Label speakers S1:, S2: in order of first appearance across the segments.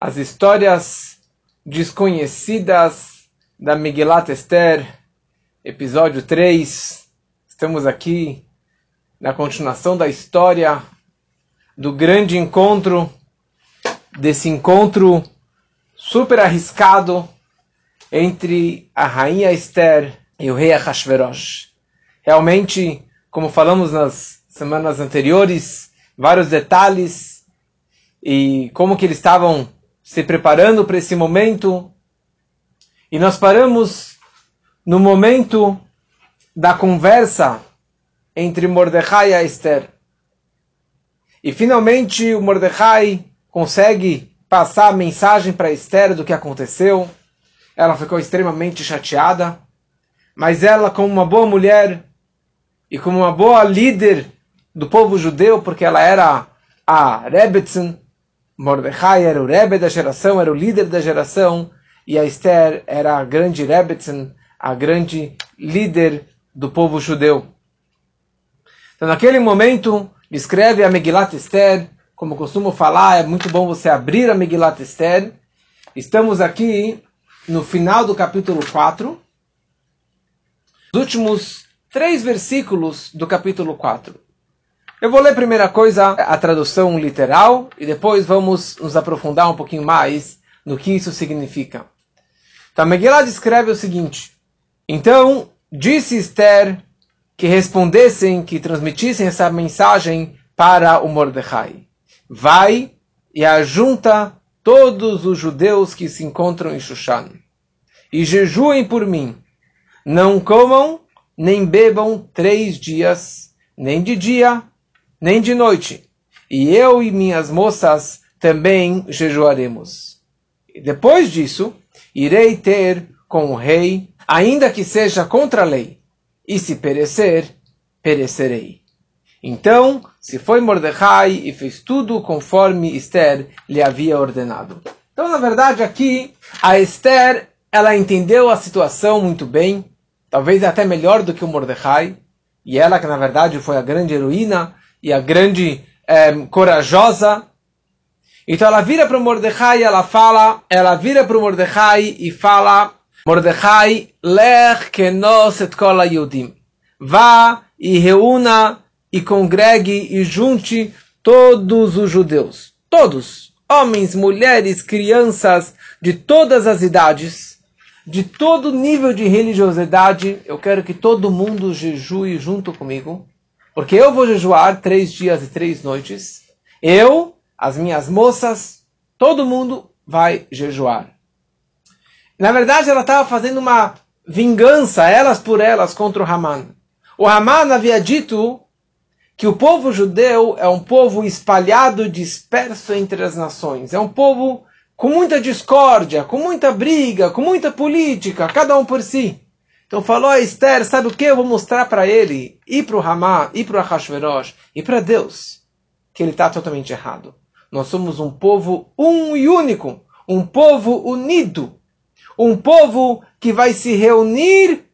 S1: as histórias desconhecidas da Megillat Esther, episódio 3. Estamos aqui na continuação da história do grande encontro, desse encontro super arriscado entre a rainha Esther e o rei Ahasverosh. Realmente, como falamos nas semanas anteriores, vários detalhes e como que eles estavam se preparando para esse momento. E nós paramos no momento da conversa entre Mordecai e Esther. E finalmente o Mordecai consegue passar a mensagem para Esther do que aconteceu. Ela ficou extremamente chateada, mas ela, como uma boa mulher e como uma boa líder do povo judeu, porque ela era a Rebetzin, Mordecai era o Rebbe da geração, era o líder da geração, e a Esther era a grande Rebbetzin, a grande líder do povo judeu. Então, naquele momento, escreve a Megilat Esther, como costumo falar, é muito bom você abrir a Megilat Esther. Estamos aqui no final do capítulo 4, os últimos três versículos do capítulo 4. Eu vou ler primeira coisa a tradução literal e depois vamos nos aprofundar um pouquinho mais no que isso significa. Então, Megillah descreve o seguinte: Então disse Esther que respondessem, que transmitissem essa mensagem para o Mordecai: Vai e ajunta todos os judeus que se encontram em Shushan e jejuem por mim. Não comam nem bebam três dias, nem de dia nem de noite. E eu e minhas moças também jejuaremos. Depois disso, irei ter com o rei, ainda que seja contra a lei. E se perecer, perecerei. Então, se foi Mordecai e fez tudo conforme Esther lhe havia ordenado. Então, na verdade, aqui, a Esther, ela entendeu a situação muito bem, talvez até melhor do que o Mordecai, e ela que na verdade foi a grande heroína, e a grande é, corajosa. Então ela vira para o Mordecai e ela fala, ela vira para o Mordecai e fala, Mordecai, lech kenos et kol yudim. Vá e reúna e congregue e junte todos os judeus. Todos. Homens, mulheres, crianças, de todas as idades, de todo nível de religiosidade. Eu quero que todo mundo jejue junto comigo. Porque eu vou jejuar três dias e três noites. Eu, as minhas moças, todo mundo vai jejuar. Na verdade, ela estava fazendo uma vingança, elas por elas, contra o Haman. O Haman havia dito que o povo judeu é um povo espalhado, disperso entre as nações. É um povo com muita discórdia, com muita briga, com muita política, cada um por si. Então falou a Esther, sabe o que? Eu vou mostrar para ele, e para o Ramá, e para o Ahashverosh, e para Deus, que ele está totalmente errado. Nós somos um povo um e único, um povo unido, um povo que vai se reunir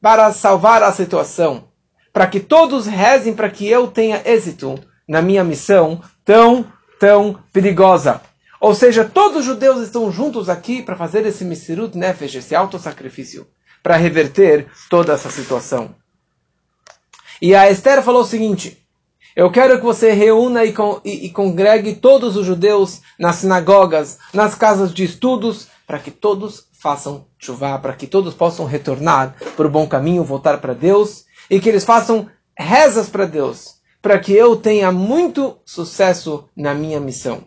S1: para salvar a situação, para que todos rezem para que eu tenha êxito na minha missão tão, tão perigosa. Ou seja, todos os judeus estão juntos aqui para fazer esse Misirut Nefesh, esse autossacrifício para reverter toda essa situação. E a Esther falou o seguinte: Eu quero que você reúna e, con e, e congregue todos os judeus nas sinagogas, nas casas de estudos, para que todos façam chuva, para que todos possam retornar para o bom caminho, voltar para Deus, e que eles façam rezas para Deus, para que eu tenha muito sucesso na minha missão.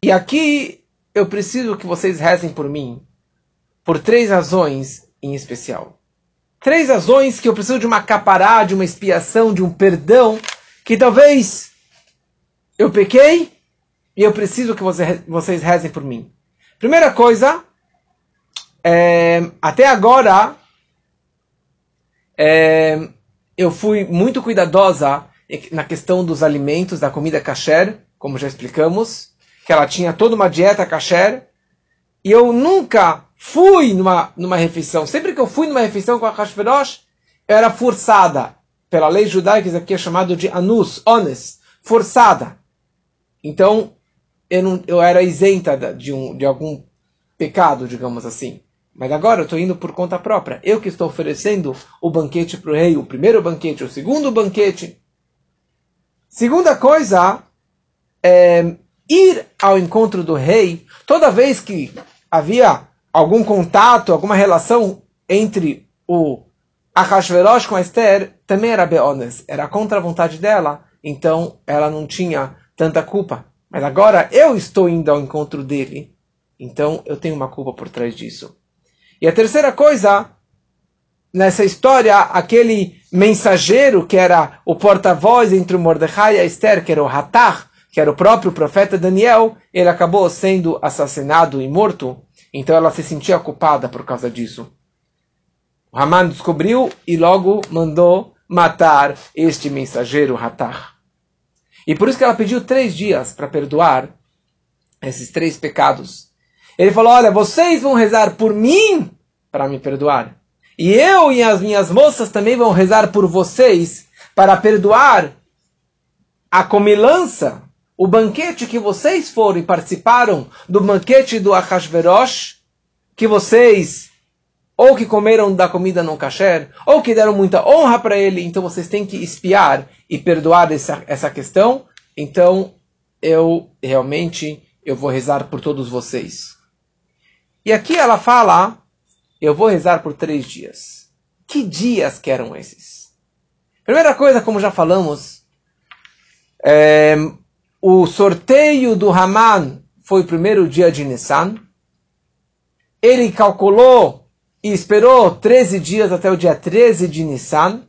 S1: E aqui eu preciso que vocês rezem por mim, por três razões em especial. Três razões que eu preciso de uma capará, de uma expiação, de um perdão, que talvez eu pequei e eu preciso que você, vocês rezem por mim. Primeira coisa, é, até agora, é, eu fui muito cuidadosa na questão dos alimentos, da comida kasher, como já explicamos, que ela tinha toda uma dieta kasher, e eu nunca fui numa, numa refeição, sempre que eu fui numa refeição com a Hashverosh, era forçada. Pela lei judaica, isso aqui é chamado de anus, honest, forçada. Então, eu, não, eu era isenta de, um, de algum pecado, digamos assim. Mas agora eu estou indo por conta própria. Eu que estou oferecendo o banquete para o rei, o primeiro banquete, o segundo banquete. Segunda coisa, é ir ao encontro do rei. Toda vez que havia algum contato, alguma relação entre o Ahashverosh com a Esther, também era Beones, era contra a vontade dela, então ela não tinha tanta culpa. Mas agora eu estou indo ao encontro dele, então eu tenho uma culpa por trás disso. E a terceira coisa, nessa história, aquele mensageiro que era o porta-voz entre o Mordecai e a Esther, que era o Hatar, que era o próprio profeta Daniel, ele acabou sendo assassinado e morto, então ela se sentia culpada por causa disso. O Haman descobriu e logo mandou matar este mensageiro Hatar. E por isso que ela pediu três dias para perdoar esses três pecados. Ele falou: Olha, vocês vão rezar por mim para me perdoar. E eu e as minhas moças também vão rezar por vocês para perdoar a comilança, o banquete que vocês foram e participaram do banquete do Achashverosh, que vocês ou que comeram da comida não kasher, ou que deram muita honra para ele, então vocês têm que espiar e perdoar essa, essa questão. Então, eu realmente eu vou rezar por todos vocês. E aqui ela fala, eu vou rezar por três dias. Que dias que eram esses? Primeira coisa, como já falamos, é, o sorteio do Haman foi o primeiro dia de Nissan. Ele calculou e esperou 13 dias até o dia 13 de Nissan.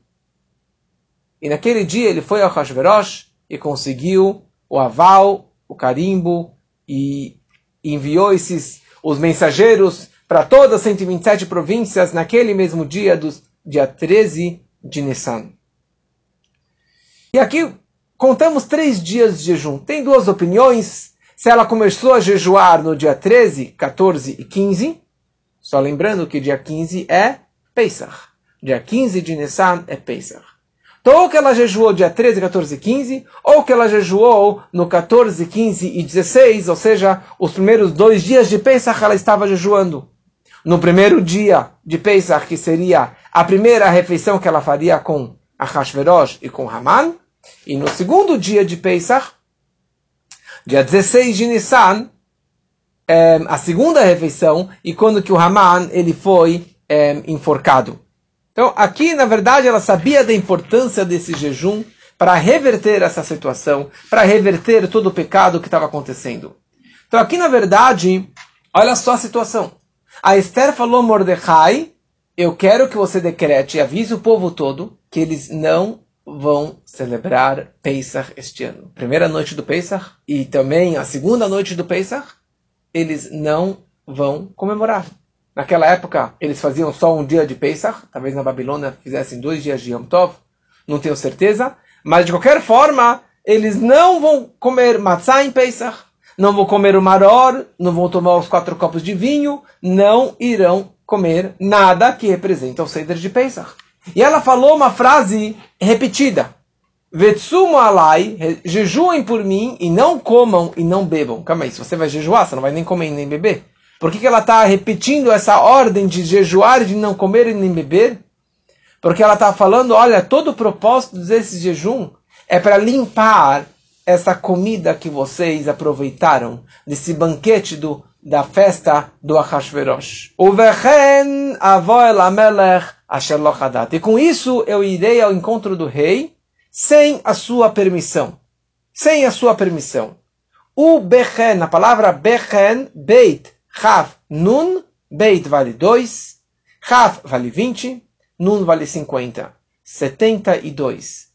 S1: E naquele dia ele foi ao Hashverosh e conseguiu o aval, o carimbo e enviou esses os mensageiros para todas as 127 províncias naquele mesmo dia do dia 13 de Nissan. E aqui contamos três dias de jejum. Tem duas opiniões. Se ela começou a jejuar no dia 13, 14 e 15, só lembrando que dia 15 é Pesach. Dia 15 de Nissan é Pesach. Então, ou que ela jejuou dia 13, 14 e 15, ou que ela jejuou no 14, 15 e 16, ou seja, os primeiros dois dias de Pesach ela estava jejuando. No primeiro dia de Pesach, que seria a primeira refeição que ela faria com Ahashverosh e com Haman, e no segundo dia de Pesach, dia 16 de Nissan, é, a segunda refeição, e quando que o Haman ele foi é, enforcado. Então, aqui, na verdade, ela sabia da importância desse jejum para reverter essa situação, para reverter todo o pecado que estava acontecendo. Então, aqui, na verdade, olha só a situação. A Esther falou Mordecai, eu quero que você decrete e avise o povo todo que eles não vão celebrar Pesach este ano. Primeira noite do Pesach e também a segunda noite do Pesach, eles não vão comemorar. Naquela época, eles faziam só um dia de Pesach, talvez na Babilônia fizessem dois dias de Yom Tov, não tenho certeza, mas de qualquer forma, eles não vão comer matzah em Pesach, não vão comer o maror, não vão tomar os quatro copos de vinho, não irão comer nada que representa o Seder de Pesach. E ela falou uma frase repetida. Vetsumo alai, jejuem por mim e não comam e não bebam. Calma aí, se você vai jejuar, você não vai nem comer nem beber. Por que, que ela está repetindo essa ordem de jejuar e de não comer e nem beber? Porque ela está falando, olha, todo o propósito desse jejum é para limpar essa comida que vocês aproveitaram, desse banquete do, da festa do Achashverosh. E com isso eu irei ao encontro do rei sem a sua permissão. Sem a sua permissão. O Bechen, a palavra Bechen, Beit, Rav Nun, Beit vale 2, Rav vale 20, Nun vale 50. 72.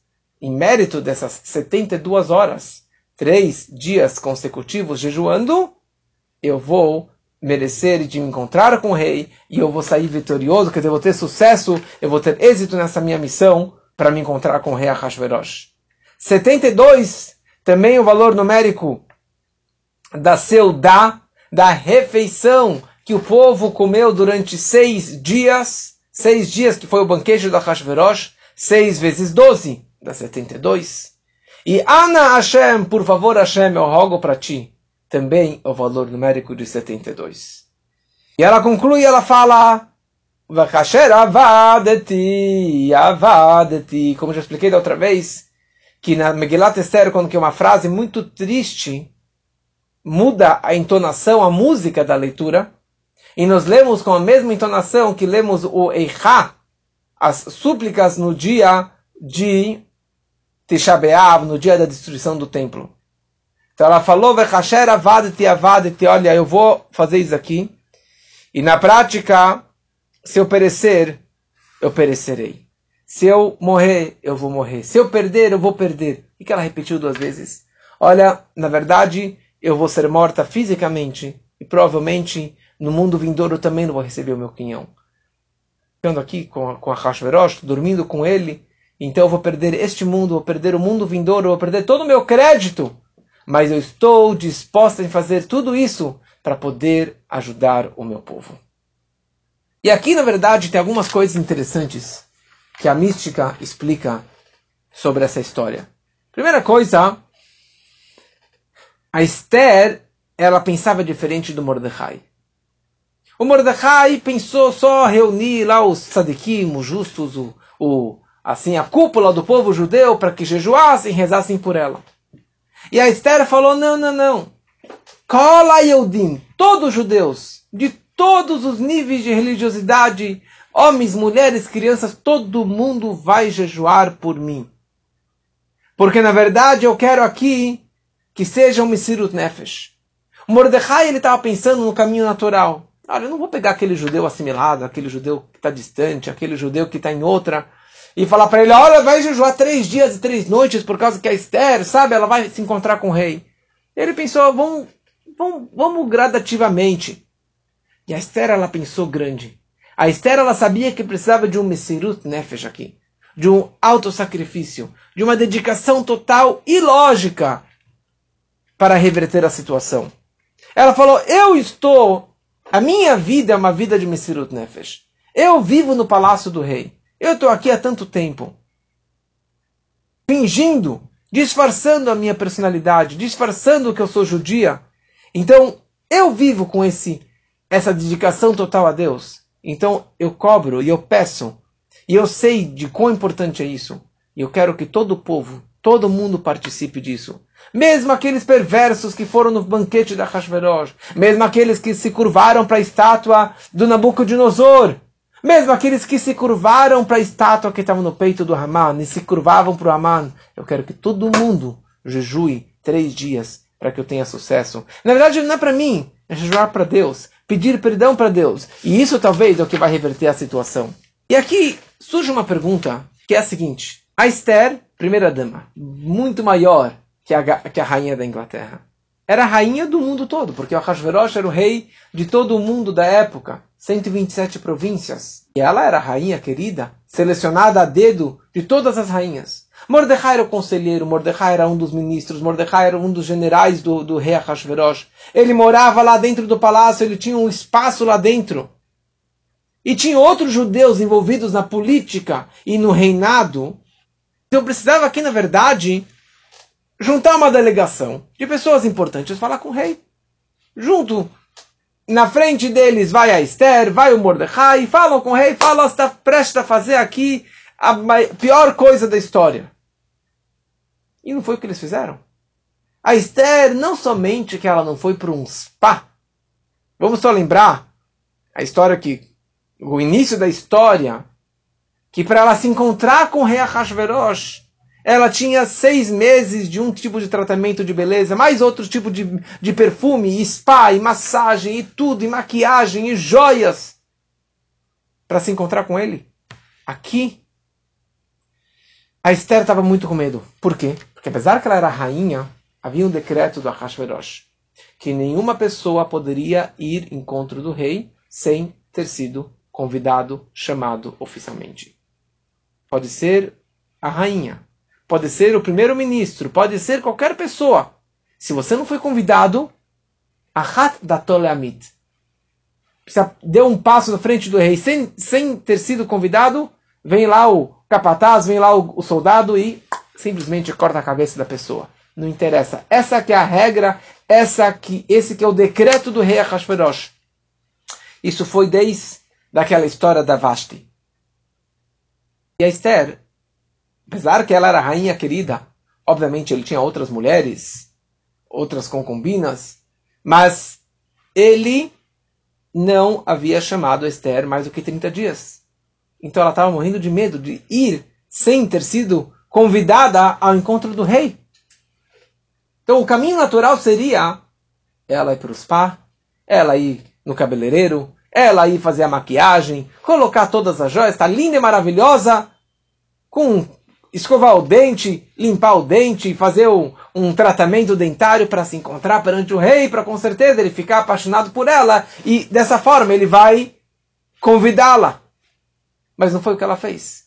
S1: Em mérito dessas 72 horas, três dias consecutivos jejuando, eu vou merecer de me encontrar com o rei e eu vou sair vitorioso, quer dizer, eu vou ter sucesso, eu vou ter êxito nessa minha missão para me encontrar com o rei Ahashverosh. 72, também o valor numérico da Seudá, da refeição que o povo comeu durante seis dias, seis dias que foi o banquete do Hashverosh, seis vezes doze, dá 72. E Ana Hashem, por favor Hashem, eu rogo para ti, também o valor numérico de 72. E ela conclui, ela fala, avadeti, avadeti, como já expliquei da outra vez, que na Megillat Esther, quando que é uma frase muito triste, muda a entonação, a música da leitura, e nós lemos com a mesma entonação que lemos o Eichá, as súplicas no dia de Tisha no dia da destruição do templo. Então ela falou, Vechasher avadeti avadeti, olha, eu vou fazer isso aqui. E na prática, se eu perecer, eu perecerei. Se eu morrer, eu vou morrer. Se eu perder, eu vou perder. E que ela repetiu duas vezes. Olha, na verdade, eu vou ser morta fisicamente. E provavelmente, no mundo vindouro, também não vou receber o meu quinhão. Ficando aqui com a, com a Hashverosh, dormindo com ele. Então eu vou perder este mundo, vou perder o mundo vindouro, vou perder todo o meu crédito mas eu estou disposta em fazer tudo isso para poder ajudar o meu povo. E aqui, na verdade, tem algumas coisas interessantes que a mística explica sobre essa história. Primeira coisa, a Esther, ela pensava diferente do Mordecai. O Mordecai pensou só reunir lá os tzadikim, os justos, o, o, assim, a cúpula do povo judeu para que jejuassem e rezassem por ela. E a Esther falou: não, não, não. Kola Yehudim, todos os judeus, de todos os níveis de religiosidade, homens, mulheres, crianças, todo mundo vai jejuar por mim. Porque na verdade eu quero aqui que seja um Messirut Nefesh. O Mordecai ele estava pensando no caminho natural. Olha, eu não vou pegar aquele judeu assimilado, aquele judeu que está distante, aquele judeu que está em outra e falar para ele: olha, vai jejuar três dias e três noites por causa que a Esther, sabe, ela vai se encontrar com o rei. Ele pensou: vamos, vamos, vamos gradativamente. E a Esther, ela pensou grande. A Esther, ela sabia que precisava de um Messirut Nefesh aqui, de um autossacrifício, de uma dedicação total e lógica para reverter a situação. Ela falou: Eu estou. A minha vida é uma vida de Messirut Nefesh. Eu vivo no palácio do rei. Eu estou aqui há tanto tempo, fingindo, disfarçando a minha personalidade, disfarçando que eu sou judia. Então, eu vivo com esse essa dedicação total a Deus. Então, eu cobro e eu peço, e eu sei de quão importante é isso. E eu quero que todo o povo, todo mundo participe disso. Mesmo aqueles perversos que foram no banquete da Hashverosh, mesmo aqueles que se curvaram para a estátua do Nabucodonosor, mesmo aqueles que se curvaram para a estátua que estava no peito do Haman, e se curvavam para o Haman, eu quero que todo mundo jejue três dias para que eu tenha sucesso. Na verdade, não é para mim, é jejuar para Deus, pedir perdão para Deus. E isso talvez é o que vai reverter a situação. E aqui surge uma pergunta, que é a seguinte. A Esther, primeira dama, muito maior que a, que a rainha da Inglaterra era a rainha do mundo todo, porque o Ahasverosh era o rei de todo o mundo da época, 127 províncias. E ela era a rainha querida, selecionada a dedo de todas as rainhas. Mordecai era o conselheiro, Mordecai era um dos ministros, Mordecai era um dos generais do, do rei Ahasverosh. Ele morava lá dentro do palácio, ele tinha um espaço lá dentro. E tinha outros judeus envolvidos na política e no reinado. Então precisava aqui, na verdade, juntar uma delegação de pessoas importantes, falar com o rei. Junto, na frente deles vai a Esther, vai o Mordecai, falam com o rei, falam, está prestes a fazer aqui a pior coisa da história. E não foi o que eles fizeram. A Esther, não somente que ela não foi para um spa, vamos só lembrar a história que, o início da história, que para ela se encontrar com o rei Ahasverosh, ela tinha seis meses de um tipo de tratamento de beleza, mais outro tipo de, de perfume, e spa, e massagem, e tudo, e maquiagem, e joias, para se encontrar com ele. Aqui, a Esther estava muito com medo. Por quê? Porque apesar que ela era rainha, havia um decreto do Ahashverosh, que nenhuma pessoa poderia ir em encontro do rei sem ter sido convidado, chamado oficialmente. Pode ser a rainha, pode ser o primeiro-ministro, pode ser qualquer pessoa. Se você não foi convidado, ahat datoleamit. Deu um passo na frente do rei sem, sem ter sido convidado, vem lá o capataz, vem lá o, o soldado e simplesmente corta a cabeça da pessoa. Não interessa. Essa que é a regra, essa que, esse que é o decreto do rei Ahasverosh. Isso foi desde daquela história da Vashti. E a Esther, apesar que ela era rainha querida, obviamente ele tinha outras mulheres, outras concubinas, mas ele não havia chamado Esther mais do que 30 dias. Então ela estava morrendo de medo de ir sem ter sido convidada ao encontro do rei. Então o caminho natural seria ela ir para o spa, ela ir no cabeleireiro, ela ir fazer a maquiagem, colocar todas as joias, está linda e maravilhosa, com escovar o dente, limpar o dente, fazer um, um tratamento dentário para se encontrar perante o rei, para com certeza ele ficar apaixonado por ela e dessa forma ele vai convidá-la. Mas não foi o que ela fez.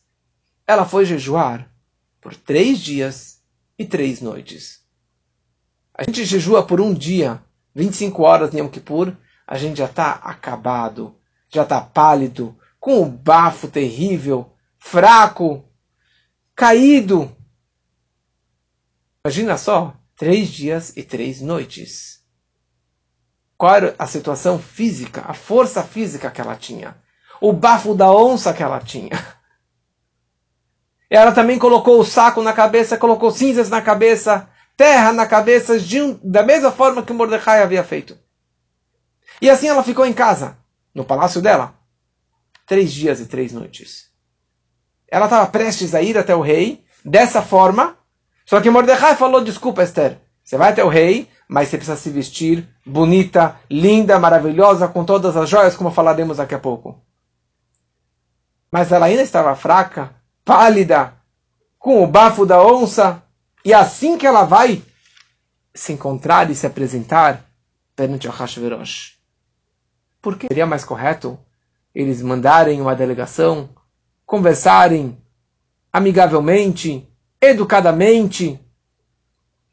S1: Ela foi jejuar por três dias e três noites. A gente jejua por um dia, 25 horas em Yom Kippur, a gente já está acabado, já está pálido, com o bafo terrível, fraco, caído. Imagina só, três dias e três noites. Qual era a situação física, a força física que ela tinha? O bafo da onça que ela tinha. Ela também colocou o saco na cabeça, colocou cinzas na cabeça, terra na cabeça, de, da mesma forma que Mordecai havia feito. E assim ela ficou em casa, no palácio dela, três dias e três noites. Ela estava prestes a ir até o rei, dessa forma, só que Mordecai falou: Desculpa, Esther, você vai até o rei, mas você precisa se vestir bonita, linda, maravilhosa, com todas as joias, como falaremos daqui a pouco. Mas ela ainda estava fraca, pálida, com o bafo da onça, e assim que ela vai se encontrar e se apresentar perante o Hashverosh. Porque seria mais correto eles mandarem uma delegação, conversarem amigavelmente, educadamente,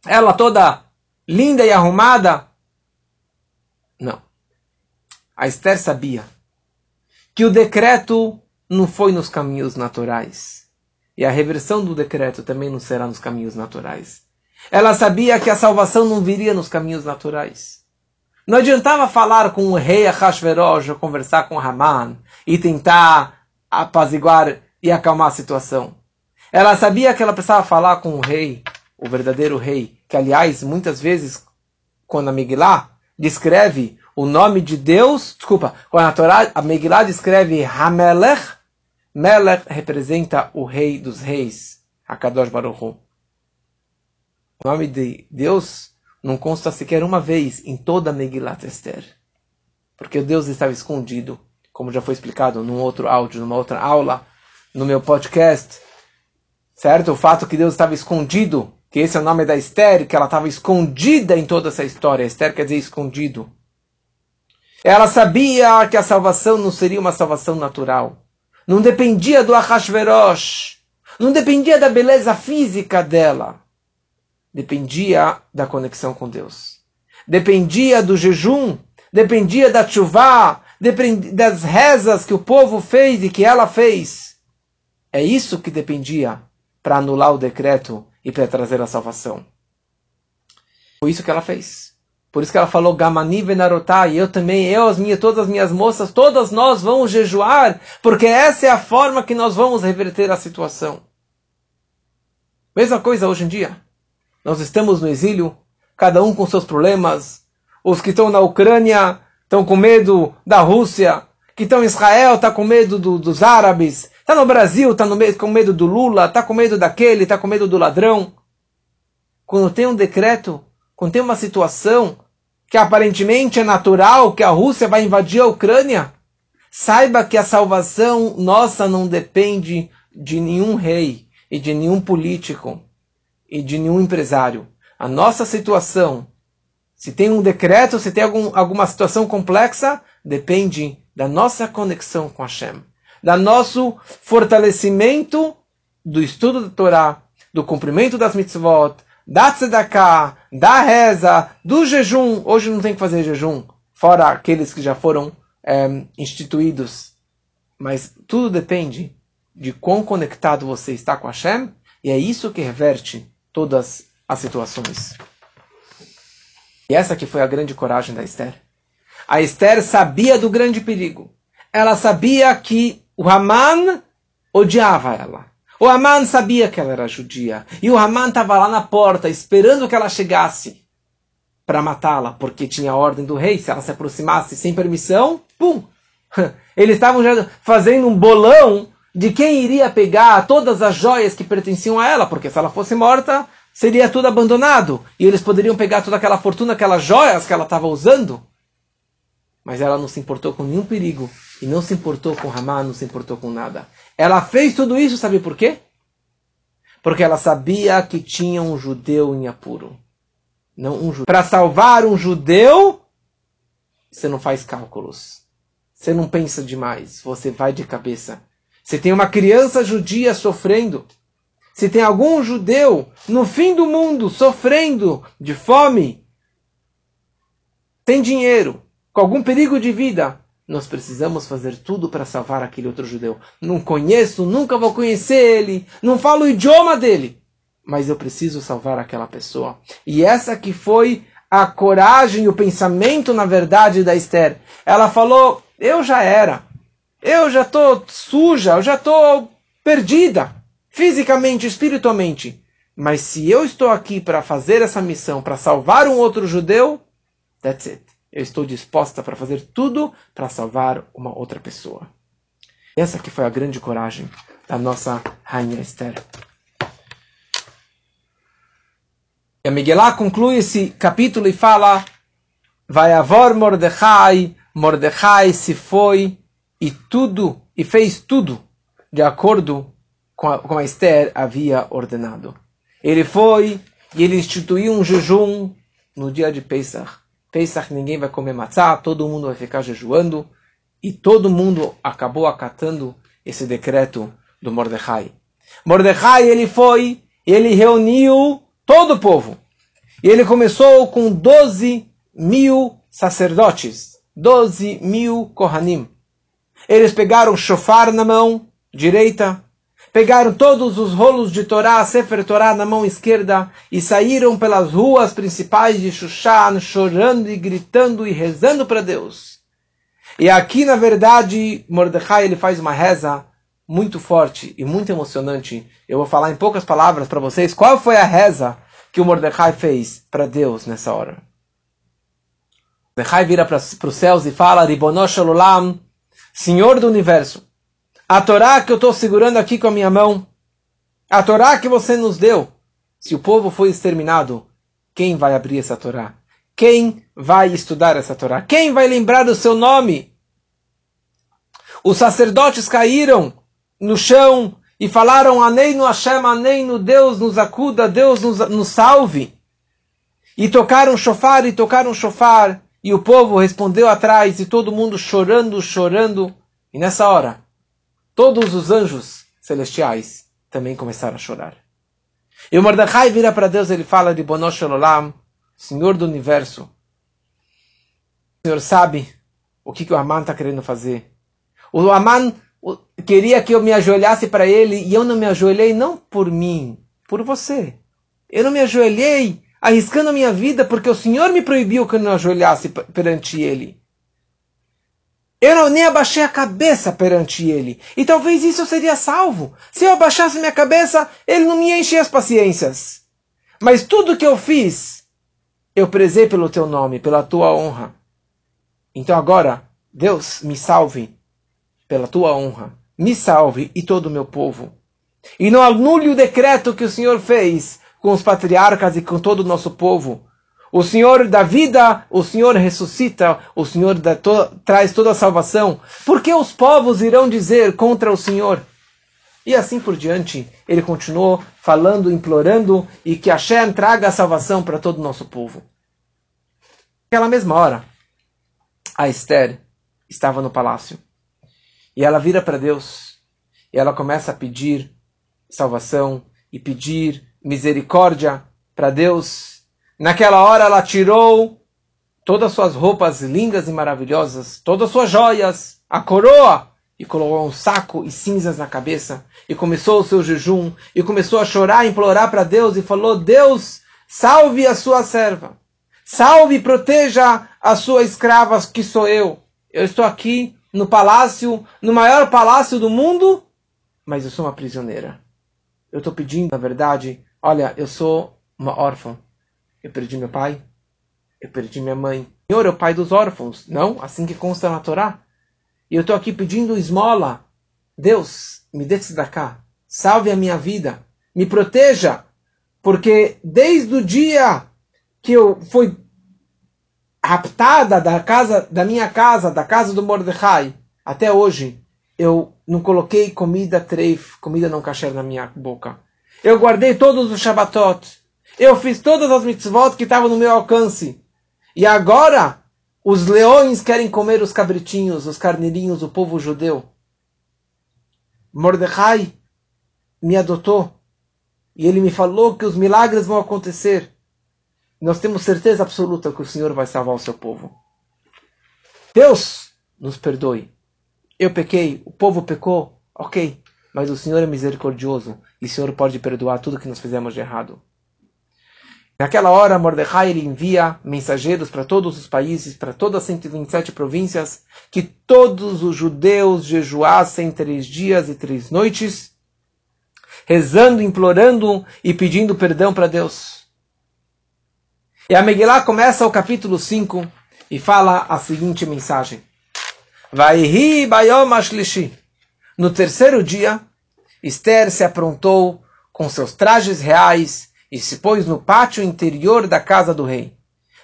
S1: ela toda linda e arrumada. Não. A Esther sabia que o decreto não foi nos caminhos naturais. E a reversão do decreto também não será nos caminhos naturais. Ela sabia que a salvação não viria nos caminhos naturais. Não adiantava falar com o rei Ahasverosh conversar com Haman e tentar apaziguar e acalmar a situação. Ela sabia que ela precisava falar com o rei, o verdadeiro rei, que aliás, muitas vezes, quando a Megillah descreve o nome de Deus, desculpa, quando a Torá, a Megillah descreve Hamelech, Melech representa o rei dos reis, Akadosh Baruch Hu. O nome de Deus não consta sequer uma vez em toda a Megilat Esther. Porque Deus estava escondido, como já foi explicado num outro áudio, numa outra aula, no meu podcast. Certo? O fato que Deus estava escondido, que esse é o nome da Esther, que ela estava escondida em toda essa história. Esther quer dizer escondido. Ela sabia que a salvação não seria uma salvação natural. Não dependia do Ahashverosh. Não dependia da beleza física dela dependia da conexão com Deus. Dependia do jejum, dependia da chuva, das rezas que o povo fez e que ela fez. É isso que dependia para anular o decreto e para trazer a salvação. Foi isso que ela fez. Por isso que ela falou Gamani Venarotai, eu também, eu, as minhas, todas as minhas moças, todas nós vamos jejuar, porque essa é a forma que nós vamos reverter a situação. Mesma coisa hoje em dia. Nós estamos no exílio, cada um com seus problemas. Os que estão na Ucrânia estão com medo da Rússia, que estão em Israel estão tá com medo do, dos árabes, está no Brasil está com medo do Lula, está com medo daquele, está com medo do ladrão. Quando tem um decreto, quando tem uma situação que aparentemente é natural que a Rússia vai invadir a Ucrânia, saiba que a salvação nossa não depende de nenhum rei e de nenhum político e de nenhum empresário. A nossa situação, se tem um decreto, se tem algum, alguma situação complexa, depende da nossa conexão com Hashem, da nosso fortalecimento do estudo da Torá, do cumprimento das mitzvot, da tzedakah, da reza, do jejum. Hoje não tem que fazer jejum, fora aqueles que já foram é, instituídos. Mas tudo depende de quão conectado você está com Hashem, e é isso que reverte todas as situações. E essa que foi a grande coragem da Esther. A Esther sabia do grande perigo. Ela sabia que o Haman odiava ela. O Haman sabia que ela era judia. E o Haman estava lá na porta, esperando que ela chegasse para matá-la, porque tinha a ordem do rei, se ela se aproximasse sem permissão, pum! Eles estavam já fazendo um bolão de quem iria pegar todas as joias que pertenciam a ela, porque se ela fosse morta, seria tudo abandonado. E eles poderiam pegar toda aquela fortuna, aquelas joias que ela estava usando. Mas ela não se importou com nenhum perigo. E não se importou com Ramá, não se importou com nada. Ela fez tudo isso, sabe por quê? Porque ela sabia que tinha um judeu em apuro. Não um judeu. Para salvar um judeu, você não faz cálculos. Você não pensa demais. Você vai de cabeça. Se tem uma criança judia sofrendo, se tem algum judeu no fim do mundo sofrendo de fome, sem dinheiro, com algum perigo de vida, nós precisamos fazer tudo para salvar aquele outro judeu. Não conheço, nunca vou conhecer ele, não falo o idioma dele, mas eu preciso salvar aquela pessoa. E essa que foi a coragem o pensamento, na verdade, da Esther. Ela falou: Eu já era, eu já estou suja, eu já estou perdida, fisicamente, espiritualmente. Mas se eu estou aqui para fazer essa missão, para salvar um outro judeu, that's it. Eu estou disposta para fazer tudo para salvar uma outra pessoa. Essa que foi a grande coragem da nossa rainha Esther. E a Miguelá conclui esse capítulo e fala: Vai avor Mordecai, Mordecai se foi e tudo, e fez tudo de acordo com a, com a Esther havia ordenado. Ele foi e ele instituiu um jejum no dia de Pesach Pesach ninguém vai comer matzá, todo mundo vai ficar jejuando. E todo mundo acabou acatando esse decreto do Mordecai. Mordecai, ele foi, ele reuniu todo o povo. E ele começou com 12 mil sacerdotes, 12 mil Kohanim. Eles pegaram shofar na mão direita, pegaram todos os rolos de Torá, Sefer Torá na mão esquerda e saíram pelas ruas principais de Shushan, chorando e gritando e rezando para Deus. E aqui, na verdade, Mordecai ele faz uma reza muito forte e muito emocionante. Eu vou falar em poucas palavras para vocês qual foi a reza que o Mordecai fez para Deus nessa hora. Mordecai vira para os céus e fala: Ribonosh Senhor do Universo. A Torá que eu estou segurando aqui com a minha mão, a Torá que você nos deu, se o povo foi exterminado, quem vai abrir essa Torá? Quem vai estudar essa Torá? Quem vai lembrar do seu nome? Os sacerdotes caíram no chão e falaram: Anei no Hashem, Anei no Deus nos acuda, Deus nos, nos salve. E tocaram chofar e tocaram chofar. E o povo respondeu atrás, e todo mundo chorando, chorando. E nessa hora, todos os anjos celestiais também começaram a chorar. E o Mordecai vira para Deus ele fala de Bonosh Olam, Senhor do Universo. O Senhor sabe o que, que o Aman está querendo fazer. O Aman queria que eu me ajoelhasse para ele e eu não me ajoelhei não por mim, por você. Eu não me ajoelhei arriscando a minha vida porque o Senhor me proibiu que eu não ajoelhasse perante ele. Eu não, nem abaixei a cabeça perante ele. E talvez isso eu seria salvo. Se eu abaixasse minha cabeça, ele não me enche as paciências. Mas tudo que eu fiz, eu prezei pelo teu nome, pela tua honra. Então agora, Deus, me salve pela tua honra. Me salve e todo o meu povo. E não anule o decreto que o Senhor fez com os patriarcas e com todo o nosso povo o Senhor dá vida, o Senhor ressuscita, o Senhor to traz toda a salvação. Por que os povos irão dizer contra o Senhor? E assim por diante, ele continuou falando, implorando e que Hashem traga a salvação para todo o nosso povo. Naquela mesma hora, a Esther estava no palácio e ela vira para Deus e ela começa a pedir salvação e pedir misericórdia para Deus Naquela hora ela tirou todas as suas roupas lindas e maravilhosas, todas as suas joias, a coroa, e colocou um saco e cinzas na cabeça, e começou o seu jejum, e começou a chorar, implorar para Deus, e falou: Deus, salve a sua serva. Salve e proteja a sua escrava, que sou eu. Eu estou aqui no palácio, no maior palácio do mundo, mas eu sou uma prisioneira. Eu estou pedindo, na verdade, olha, eu sou uma órfã. Eu perdi meu pai, eu perdi minha mãe. Senhor é o pai dos órfãos, não? Assim que consta na Torá. E eu estou aqui pedindo esmola. Deus, me dê cá. Salve a minha vida. Me proteja. Porque desde o dia que eu fui raptada da casa da minha casa, da casa do Mordecai, até hoje, eu não coloquei comida treif, comida não kasher na minha boca. Eu guardei todos os Shabbatot. Eu fiz todas as mitzvot que estavam no meu alcance. E agora, os leões querem comer os cabritinhos, os carneirinhos, o povo judeu. Mordecai me adotou. E ele me falou que os milagres vão acontecer. Nós temos certeza absoluta que o Senhor vai salvar o seu povo. Deus nos perdoe. Eu pequei, o povo pecou, ok. Mas o Senhor é misericordioso e o Senhor pode perdoar tudo que nós fizemos de errado. Naquela hora, Mordecai envia mensageiros para todos os países, para todas as 127 províncias, que todos os judeus jejuassem três dias e três noites, rezando, implorando e pedindo perdão para Deus. E a Megillah começa o capítulo 5 e fala a seguinte mensagem. Vaihi bayom ashlishi. No terceiro dia, Esther se aprontou com seus trajes reais e se pôs no pátio interior da casa do rei,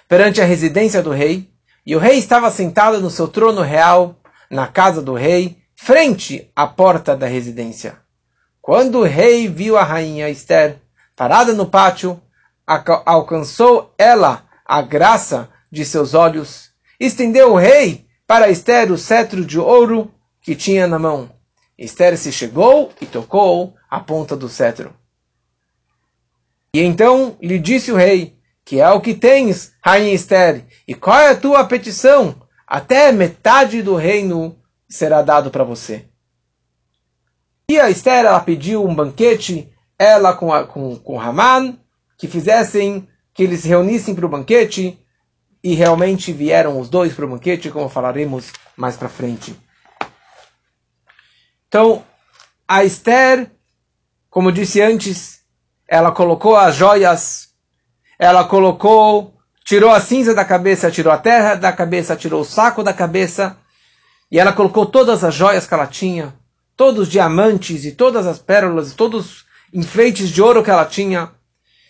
S1: perante a residência do rei, e o rei estava sentado no seu trono real, na casa do rei, frente à porta da residência. Quando o rei viu a rainha Esther parada no pátio, alcançou ela a graça de seus olhos, estendeu o rei para Esther o cetro de ouro que tinha na mão. Esther se chegou e tocou a ponta do cetro. E então lhe disse o rei, que é o que tens, rainha Esther, e qual é a tua petição? Até metade do reino será dado para você. E a Esther, ela pediu um banquete, ela com, a, com, com Haman, que fizessem, que eles se reunissem para o banquete, e realmente vieram os dois para o banquete, como falaremos mais para frente. Então, a Esther, como disse antes, ela colocou as joias, ela colocou, tirou a cinza da cabeça, tirou a terra da cabeça, tirou o saco da cabeça, e ela colocou todas as joias que ela tinha, todos os diamantes e todas as pérolas, todos os enfeites de ouro que ela tinha.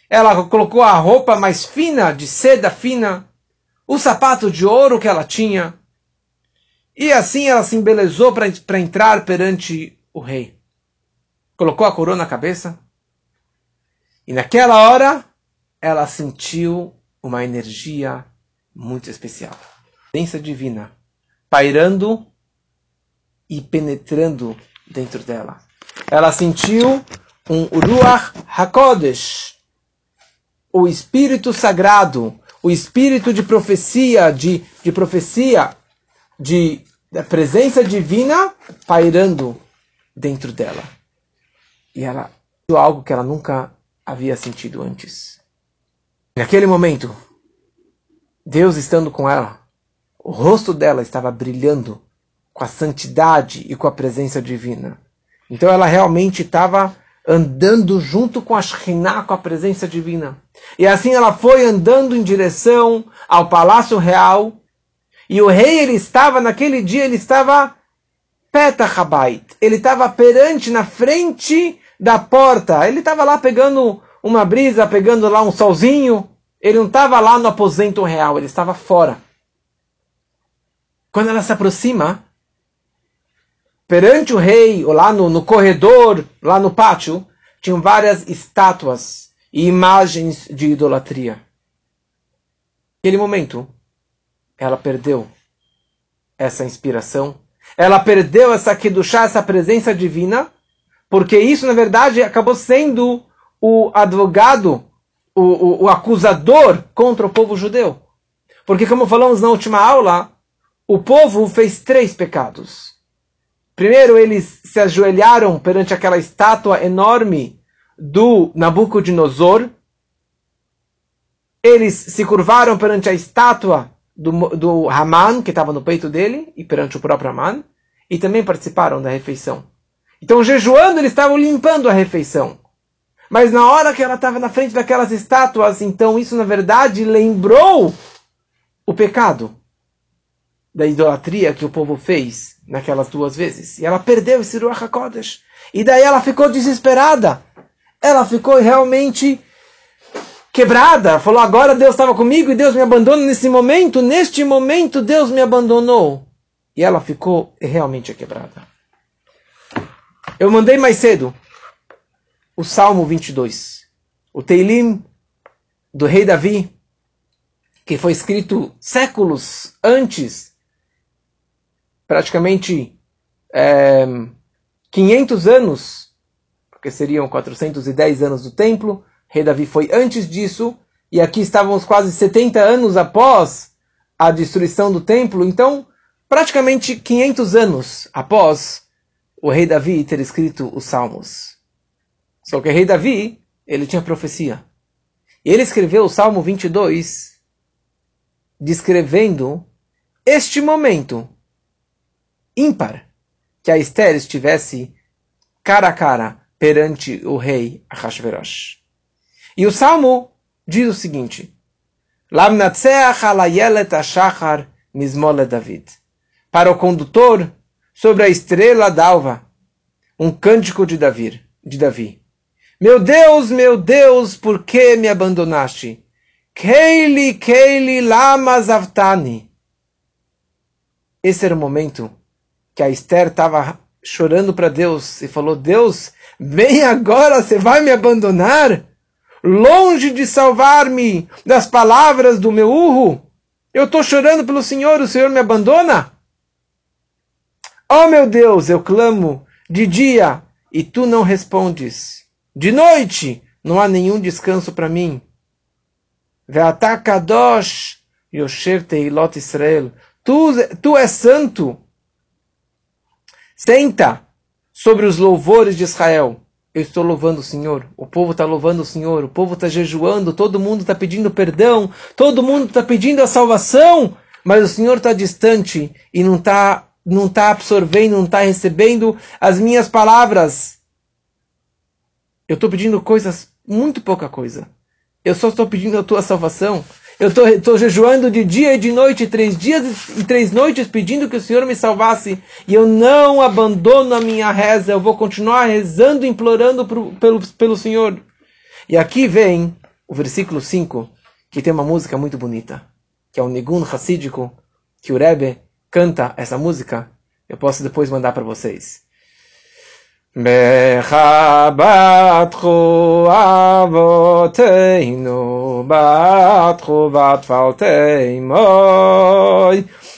S1: Ela colocou a roupa mais fina, de seda fina, o sapato de ouro que ela tinha. E assim ela se embelezou para entrar perante o rei. Colocou a coroa na cabeça, e naquela hora, ela sentiu uma energia muito especial. Presença divina pairando e penetrando dentro dela. Ela sentiu um Ruach HaKodesh, o espírito sagrado, o espírito de profecia, de, de profecia, de da presença divina pairando dentro dela. E ela algo que ela nunca havia sentido antes. Naquele momento, Deus estando com ela, o rosto dela estava brilhando com a santidade e com a presença divina. Então ela realmente estava andando junto com a Shekhinah, com a presença divina. E assim ela foi andando em direção ao palácio real. E o rei, ele estava, naquele dia, ele estava Petachabait. Ele estava perante, na frente da porta. Ele estava lá pegando uma brisa, pegando lá um solzinho. Ele não estava lá no aposento real, ele estava fora. Quando ela se aproxima, perante o rei, ou lá no, no corredor, lá no pátio, tinham várias estátuas e imagens de idolatria. Naquele momento, ela perdeu essa inspiração, ela perdeu essa kedushá, essa presença divina, porque isso, na verdade, acabou sendo o advogado, o, o, o acusador contra o povo judeu. Porque, como falamos na última aula, o povo fez três pecados. Primeiro, eles se ajoelharam perante aquela estátua enorme do Nabucodonosor. eles se curvaram perante a estátua do, do Haman, que estava no peito dele, e perante o próprio Haman, e também participaram da refeição. Então, jejuando, eles estavam limpando a refeição. Mas na hora que ela estava na frente daquelas estátuas, então isso na verdade lembrou o pecado da idolatria que o povo fez naquelas duas vezes. E ela perdeu esse Ruach HaKodesh. E daí ela ficou desesperada. Ela ficou realmente quebrada. Falou, agora Deus estava comigo e Deus me abandona nesse momento. Neste momento Deus me abandonou. E ela ficou realmente quebrada. Eu mandei mais cedo o Salmo 22. O Teilim do rei Davi, que foi escrito séculos antes, praticamente é, 500 anos, porque seriam 410 anos do templo. Rei Davi foi antes disso, e aqui estávamos quase 70 anos após a destruição do templo. Então, praticamente 500 anos após o rei Davi ter escrito os Salmos. Só que o rei Davi, ele tinha profecia. Ele escreveu o Salmo 22 descrevendo este momento ímpar que a Esther estivesse cara a cara perante o rei Ahashverosh. E o Salmo diz o seguinte: mismole David para o condutor sobre a estrela d'alva, um cântico de Davi, de Davi. Meu Deus, meu Deus, por que me abandonaste? Keili, Keili, lama zavtani. Esse era o momento que a Esther estava chorando para Deus e falou: Deus, vem agora, você vai me abandonar? Longe de salvar-me das palavras do meu urro, eu estou chorando pelo Senhor, o Senhor me abandona? Oh meu Deus, eu clamo de dia e tu não respondes. De noite não há nenhum descanso para mim. Ve'atakadosh yoshev teilot Israel. Tu, tu és santo. Senta sobre os louvores de Israel. Eu estou louvando o Senhor. O povo está louvando o Senhor. O povo está jejuando. Todo mundo está pedindo perdão. Todo mundo está pedindo a salvação. Mas o Senhor está distante e não está não está absorvendo, não está recebendo as minhas palavras. Eu estou pedindo coisas, muito pouca coisa. Eu só estou pedindo a tua salvação. Eu estou jejuando de dia e de noite, três dias e três noites, pedindo que o Senhor me salvasse. E eu não abandono a minha reza. Eu vou continuar rezando, implorando pro, pelo, pelo Senhor. E aqui vem o versículo 5, que tem uma música muito bonita, que é o Nigun Hassídico, que o Rebbe canta essa música, eu posso depois mandar para vocês. בחבטחו אבותינו, בטחו בתפלתמוי,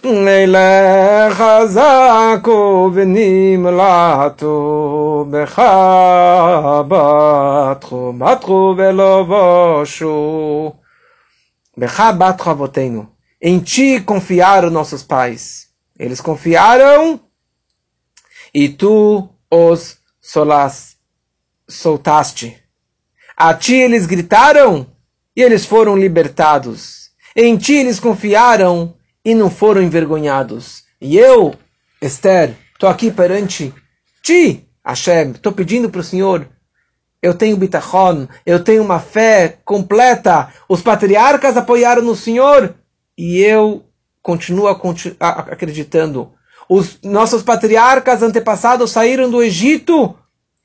S1: אלה חזקו ונמלטו, בחבטחו, בטחו ולא בושו. בך בטחו אבותינו. Em ti confiaram nossos pais. Eles confiaram e tu os solas, soltaste. A ti eles gritaram e eles foram libertados. Em ti eles confiaram e não foram envergonhados. E eu, Esther, estou aqui perante ti, Hashem, estou pedindo para o Senhor. Eu tenho bitachon, eu tenho uma fé completa. Os patriarcas apoiaram no Senhor e eu continuo acreditando. Os nossos patriarcas antepassados saíram do Egito,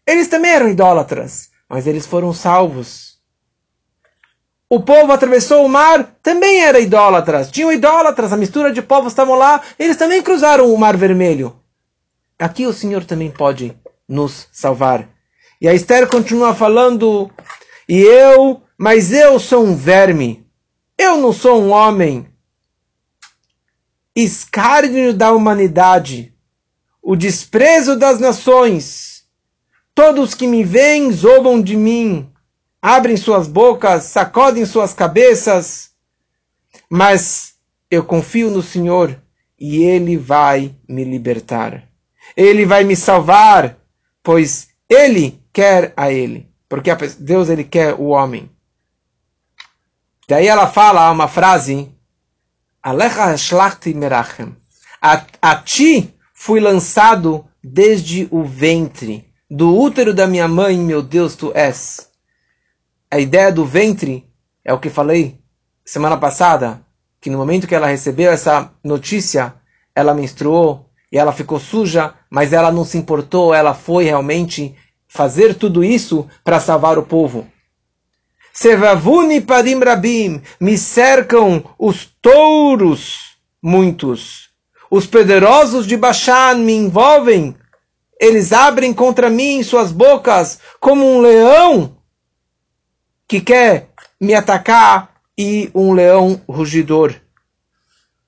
S1: eles também eram idólatras, mas eles foram salvos. O povo atravessou o mar, também era idólatras. Tinham idólatras, a mistura de povos estavam lá, eles também cruzaram o mar vermelho. Aqui o Senhor também pode nos salvar. E a Esther continua falando, e eu, mas eu sou um verme. Eu não sou um homem escárnio da humanidade, o desprezo das nações. Todos que me veem zombam de mim, abrem suas bocas, sacodem suas cabeças, mas eu confio no Senhor e Ele vai me libertar. Ele vai me salvar, pois Ele quer a Ele, porque Deus Ele quer o homem. Daí ela fala uma frase, Alecha shlachti merachem. A ti fui lançado desde o ventre. Do útero da minha mãe, meu Deus, tu és. A ideia do ventre é o que falei semana passada, que no momento que ela recebeu essa notícia, ela menstruou e ela ficou suja, mas ela não se importou, ela foi realmente fazer tudo isso para salvar o povo. Sevavuni parim rabim, me cercam os touros muitos. Os poderosos de Bashan me envolvem. Eles abrem contra mim suas bocas como um leão que quer me atacar e um leão rugidor.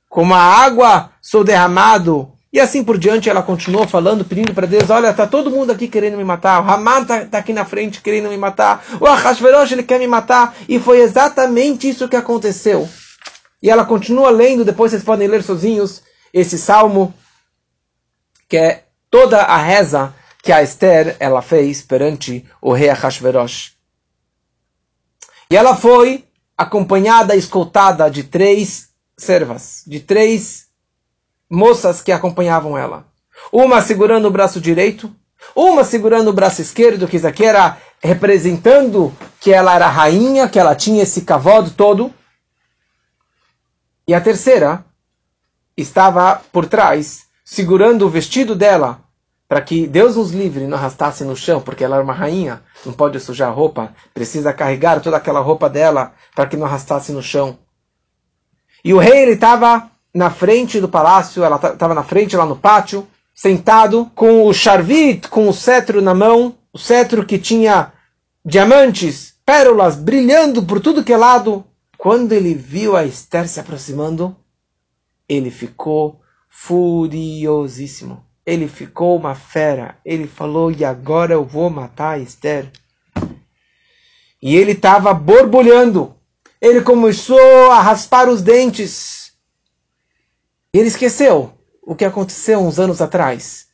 S1: Como a água sou derramado. E assim por diante ela continuou falando, pedindo para Deus, olha, tá todo mundo aqui querendo me matar, o Haman tá, tá aqui na frente querendo me matar, o Ahashverosh ele quer me matar, e foi exatamente isso que aconteceu. E ela continua lendo, depois vocês podem ler sozinhos, esse salmo, que é toda a reza que a Esther ela fez perante o rei Ahashverosh. E ela foi acompanhada, escoltada de três servas, de três moças que acompanhavam ela. Uma segurando o braço direito, uma segurando o braço esquerdo, que isso aqui era representando que ela era rainha, que ela tinha esse cavalo todo. E a terceira estava por trás, segurando o vestido dela, para que Deus nos livre não arrastasse no chão, porque ela era uma rainha, não pode sujar a roupa, precisa carregar toda aquela roupa dela para que não arrastasse no chão. E o rei ele estava na frente do palácio, ela estava na frente lá no pátio, sentado com o charvit, com o cetro na mão, o cetro que tinha diamantes, pérolas brilhando por tudo que é lado. Quando ele viu a Esther se aproximando, ele ficou furiosíssimo. Ele ficou uma fera. Ele falou: E agora eu vou matar a Esther. E ele estava borbulhando. Ele começou a raspar os dentes. E ele esqueceu o que aconteceu uns anos atrás.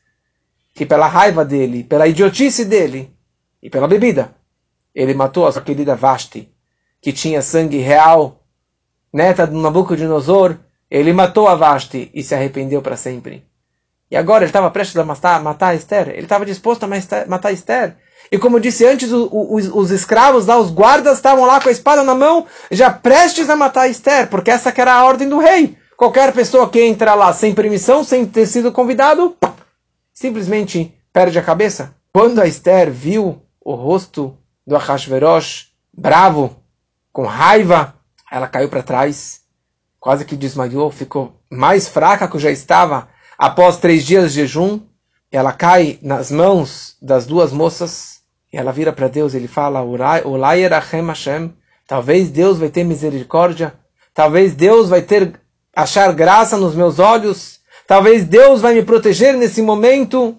S1: Que pela raiva dele, pela idiotice dele e pela bebida, ele matou a sua querida Vashti, que tinha sangue real, neta do Nabucodonosor. Ele matou a Vashti e se arrependeu para sempre. E agora ele estava prestes a matar, matar Esther. Ele estava disposto a matar Esther. E como eu disse antes, o, o, os, os, escravos lá, os guardas, estavam lá com a espada na mão, já prestes a matar Esther, porque essa era a ordem do rei. Qualquer pessoa que entra lá sem permissão, sem ter sido convidado, simplesmente perde a cabeça. Quando a Esther viu o rosto do Ahashverosh, bravo, com raiva, ela caiu para trás, quase que desmaiou, ficou mais fraca que já estava Após três dias de jejum, ela cai nas mãos das duas moças e ela vira para Deus e ele fala: Ulai Hashem. Talvez Deus vai ter misericórdia. Talvez Deus vai ter achar graça nos meus olhos. Talvez Deus vai me proteger nesse momento.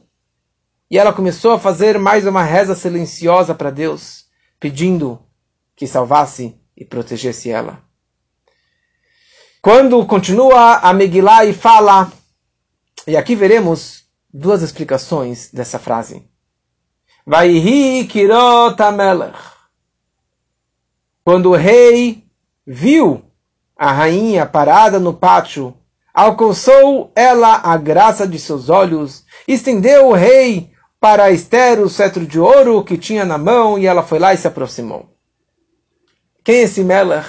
S1: E ela começou a fazer mais uma reza silenciosa para Deus, pedindo que salvasse e protegesse ela. Quando continua a Megillah e fala e aqui veremos duas explicações dessa frase. Vaihi kirot. Quando o rei viu a rainha parada no pátio, alcançou ela a graça de seus olhos, estendeu o rei para Esther o cetro de ouro que tinha na mão e ela foi lá e se aproximou. Quem é esse Melech?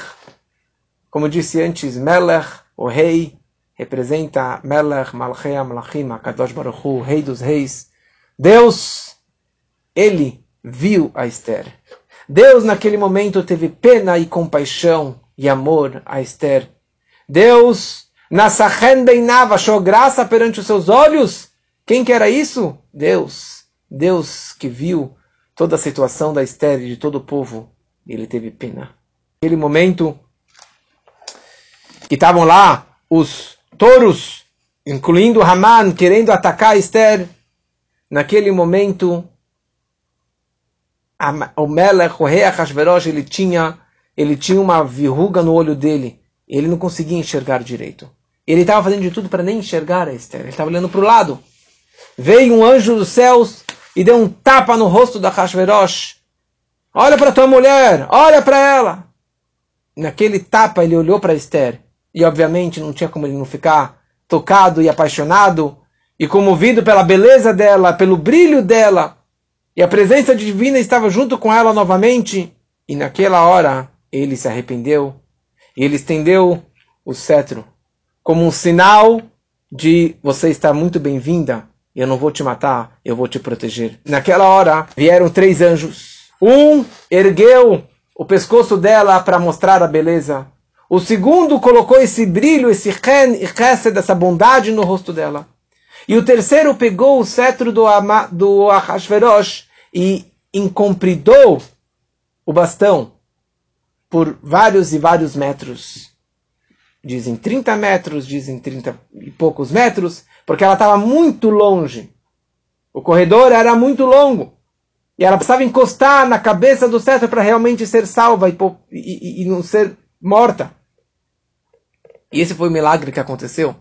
S1: Como disse antes, Melech, o rei, representa Melech Malchei Malachim, Kadosh Baruch Hu, Rei dos Reis. Deus, ele viu a Esther. Deus naquele momento teve pena e compaixão e amor a Esther. Deus, Nasachen Beinav, achou graça perante os seus olhos. Quem que era isso? Deus. Deus que viu toda a situação da Esther e de todo o povo. Ele teve pena. Naquele momento que estavam lá os touros, incluindo Haman, querendo atacar Esther, naquele momento, o Melech, o rei Achashverosh, ele tinha, ele tinha uma verruga no olho dele. Ele não conseguia enxergar direito. Ele estava fazendo de tudo para nem enxergar a Esther. Ele estava olhando para o lado. Veio um anjo dos céus e deu um tapa no rosto da Achashverosh. Olha para tua mulher, olha para ela. naquele tapa ele olhou para Esther e obviamente não tinha como ele não ficar tocado e apaixonado e comovido pela beleza dela, pelo brilho dela. E a presença divina estava junto com ela novamente. E naquela hora ele se arrependeu e ele estendeu o cetro como um sinal de você estar muito bem-vinda. Eu não vou te matar, eu vou te proteger. Naquela hora vieram três anjos. Um ergueu o pescoço dela para mostrar a beleza. O segundo colocou esse brilho, esse ren e dessa bondade no rosto dela. E o terceiro pegou o cetro do, Ama, do Ahashverosh e encompridou o bastão por vários e vários metros. Dizem 30 metros, dizem 30 e poucos metros, porque ela estava muito longe. O corredor era muito longo. E ela precisava encostar na cabeça do cetro para realmente ser salva e, e, e não ser morta. E esse foi o milagre que aconteceu.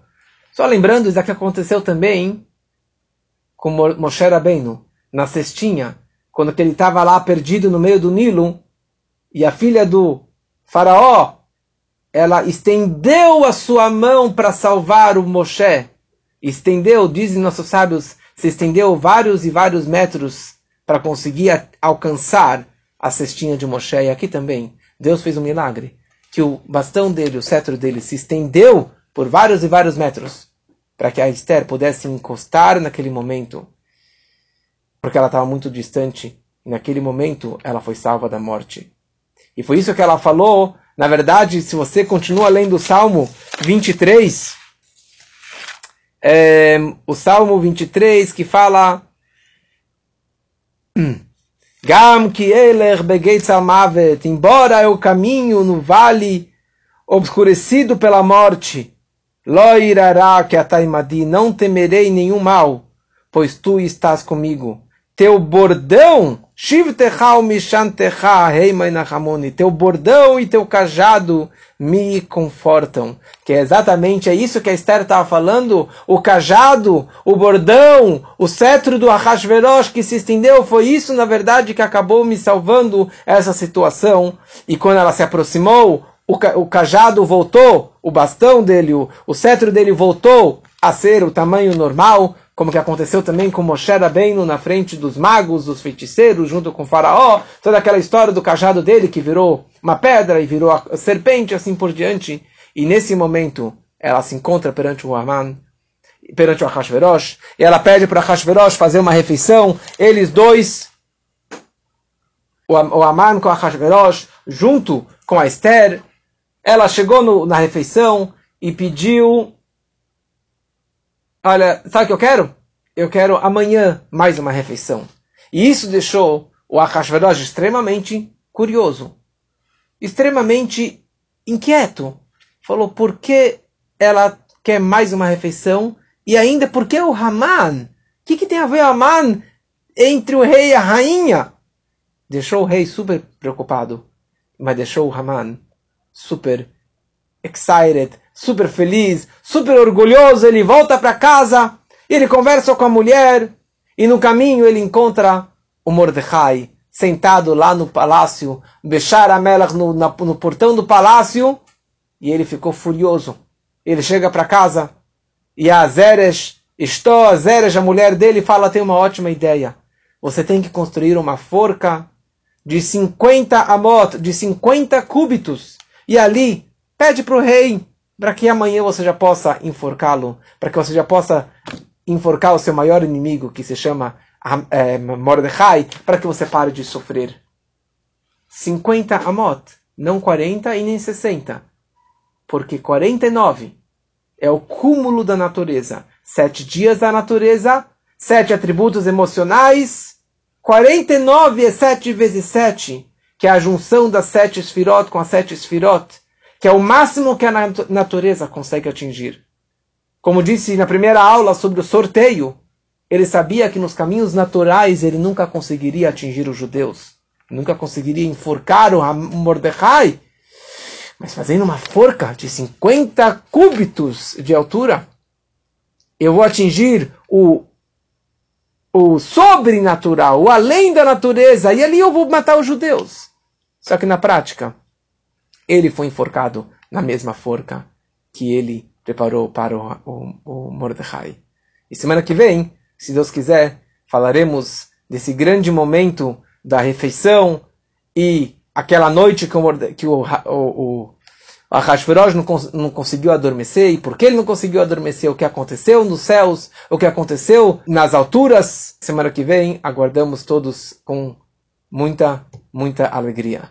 S1: Só lembrando, isso que aconteceu também com Moshe Rabbeinu, na cestinha, quando ele estava lá perdido no meio do Nilo, e a filha do faraó, ela estendeu a sua mão para salvar o Moshe. Estendeu, dizem nossos sábios, se estendeu vários e vários metros para conseguir alcançar a cestinha de Moshe. E aqui também, Deus fez um milagre, que o bastão dele, o cetro dele, se estendeu por vários e vários metros, para que a Esther pudesse encostar naquele momento, porque ela estava muito distante, naquele momento ela foi salva da morte. E foi isso que ela falou, na verdade, se você continua lendo o Salmo 23, é, o Salmo 23 que fala Gam que eler begeitz almavet, embora eu caminho no vale obscurecido pela morte, Loirará que ataimadi, não temerei nenhum mal, pois tu estás comigo. Teu bordão, teu bordão e teu cajado me confortam. Que é exatamente é isso que a Esther estava falando. O cajado, o bordão, o cetro do Ahasverosh que se estendeu, foi isso, na verdade, que acabou me salvando essa situação. E quando ela se aproximou, o, o cajado voltou, o bastão dele, o, o cetro dele voltou a ser o tamanho normal, como que aconteceu também com Moshe Rabbeinu na frente dos magos, dos feiticeiros, junto com o faraó, toda aquela história do cajado dele que virou uma pedra e virou a serpente, assim por diante. E nesse momento, ela se encontra perante o Haman, perante o Ahashverosh, e ela pede para Ahashverosh fazer uma refeição, eles dois, o, o Haman com Ahashverosh, junto com a Esther, ela chegou no, na refeição e pediu: Olha, sabe o que eu quero? Eu quero amanhã mais uma refeição. E isso deixou o Akashverosh extremamente curioso, extremamente inquieto. Falou: por que ela quer mais uma refeição? E ainda, por que o Haman? O que, que tem a ver o Haman entre o rei e a rainha? Deixou o rei super preocupado, mas deixou o Haman super excited, super feliz, super orgulhoso. Ele volta para casa, ele conversa com a mulher e no caminho ele encontra o Mordecai sentado lá no palácio, Bechar Amelach no, no portão do palácio e ele ficou furioso. Ele chega para casa e a Zeresh, estou a Zeresh, a mulher dele, fala: tem uma ótima ideia. Você tem que construir uma forca de 50 amot, de 50 cúbitos e ali, pede para o rei para que amanhã você já possa enforcá-lo, para que você já possa enforcar o seu maior inimigo, que se chama é, Mordecai, para que você pare de sofrer. 50 amot, não 40 e nem 60. Porque 49 é o cúmulo da natureza. Sete dias da natureza, sete atributos emocionais, 49 é 7 vezes 7 que é a junção das sete esfirot com as sete esfirot, que é o máximo que a natureza consegue atingir. Como disse na primeira aula sobre o sorteio, ele sabia que nos caminhos naturais ele nunca conseguiria atingir os judeus, nunca conseguiria enforcar o Mordecai, mas fazendo uma forca de 50 cúbitos de altura, eu vou atingir o, o sobrenatural, o além da natureza, e ali eu vou matar os judeus. Só que na prática, ele foi enforcado na mesma forca que ele preparou para o, o, o Mordecai. E semana que vem, se Deus quiser, falaremos desse grande momento da refeição e aquela noite que o, que o, o, o não, não conseguiu adormecer, e por que ele não conseguiu adormecer, o que aconteceu nos céus, o que aconteceu nas alturas. Semana que vem, aguardamos todos com muita, muita alegria.